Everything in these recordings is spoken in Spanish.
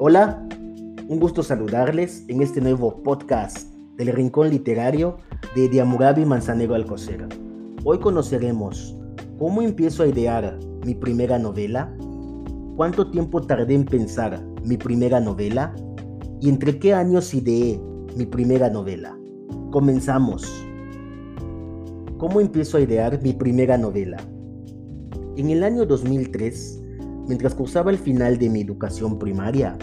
Hola, un gusto saludarles en este nuevo podcast del Rincón Literario de Diamurabi Manzanero Alcocer. Hoy conoceremos cómo empiezo a idear mi primera novela, cuánto tiempo tardé en pensar mi primera novela y entre qué años ideé mi primera novela. Comenzamos. ¿Cómo empiezo a idear mi primera novela? En el año 2003, mientras cursaba el final de mi educación primaria,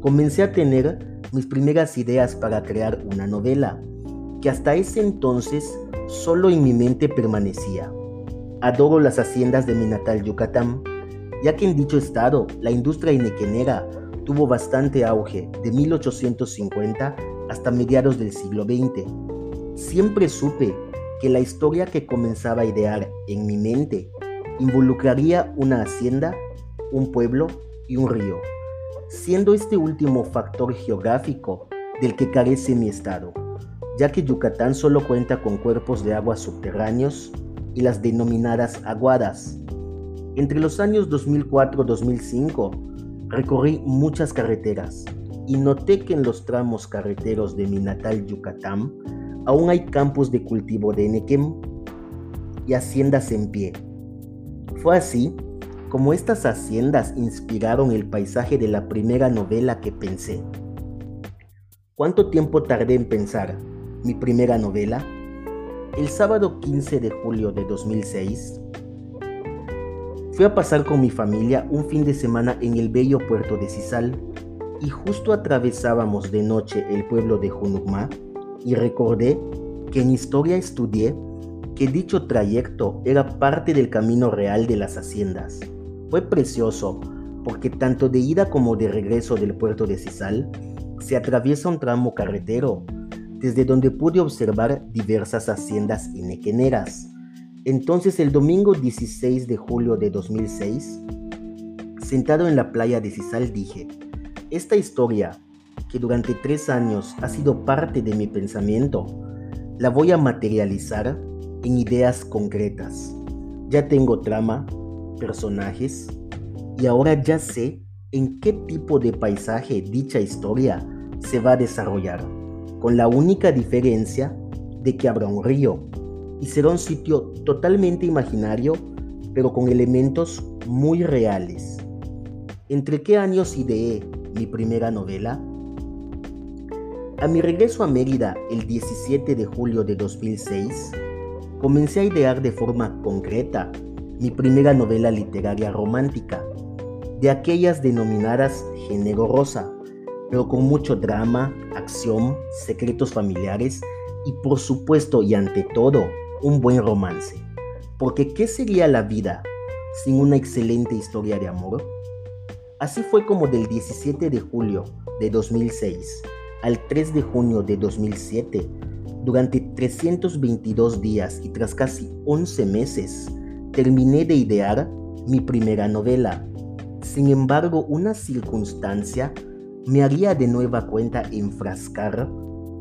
comencé a tener mis primeras ideas para crear una novela, que hasta ese entonces solo en mi mente permanecía. Adoro las haciendas de mi natal Yucatán, ya que en dicho estado la industria inequenera tuvo bastante auge de 1850 hasta mediados del siglo XX. Siempre supe que la historia que comenzaba a idear en mi mente involucraría una hacienda, un pueblo y un río siendo este último factor geográfico del que carece mi estado, ya que Yucatán solo cuenta con cuerpos de agua subterráneos y las denominadas aguadas. Entre los años 2004-2005 recorrí muchas carreteras y noté que en los tramos carreteros de mi natal Yucatán aún hay campos de cultivo de Enequem y haciendas en pie. Fue así como estas haciendas inspiraron el paisaje de la primera novela que pensé. ¿Cuánto tiempo tardé en pensar mi primera novela? El sábado 15 de julio de 2006, fui a pasar con mi familia un fin de semana en el bello puerto de Cisal y justo atravesábamos de noche el pueblo de Junucmá y recordé que en historia estudié que dicho trayecto era parte del camino real de las haciendas. Fue precioso porque tanto de ida como de regreso del puerto de Cisal se atraviesa un tramo carretero desde donde pude observar diversas haciendas inequeneras. Entonces el domingo 16 de julio de 2006, sentado en la playa de Cisal dije, esta historia, que durante tres años ha sido parte de mi pensamiento, la voy a materializar en ideas concretas. Ya tengo trama, personajes y ahora ya sé en qué tipo de paisaje dicha historia se va a desarrollar, con la única diferencia de que habrá un río y será un sitio totalmente imaginario, pero con elementos muy reales. ¿Entre qué años ideé mi primera novela? A mi regreso a Mérida el 17 de julio de 2006, comencé a idear de forma concreta mi primera novela literaria romántica, de aquellas denominadas género rosa, pero con mucho drama, acción, secretos familiares y por supuesto y ante todo, un buen romance. Porque ¿qué sería la vida sin una excelente historia de amor? Así fue como del 17 de julio de 2006 al 3 de junio de 2007, durante 322 días y tras casi 11 meses, terminé de idear mi primera novela. Sin embargo, una circunstancia me haría de nueva cuenta enfrascar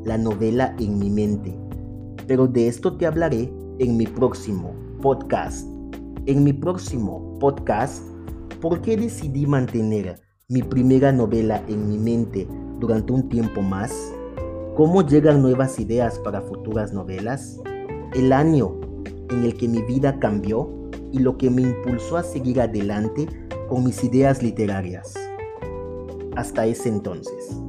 la novela en mi mente. Pero de esto te hablaré en mi próximo podcast. En mi próximo podcast, ¿por qué decidí mantener mi primera novela en mi mente durante un tiempo más? ¿Cómo llegan nuevas ideas para futuras novelas? El año en el que mi vida cambió y lo que me impulsó a seguir adelante con mis ideas literarias. Hasta ese entonces.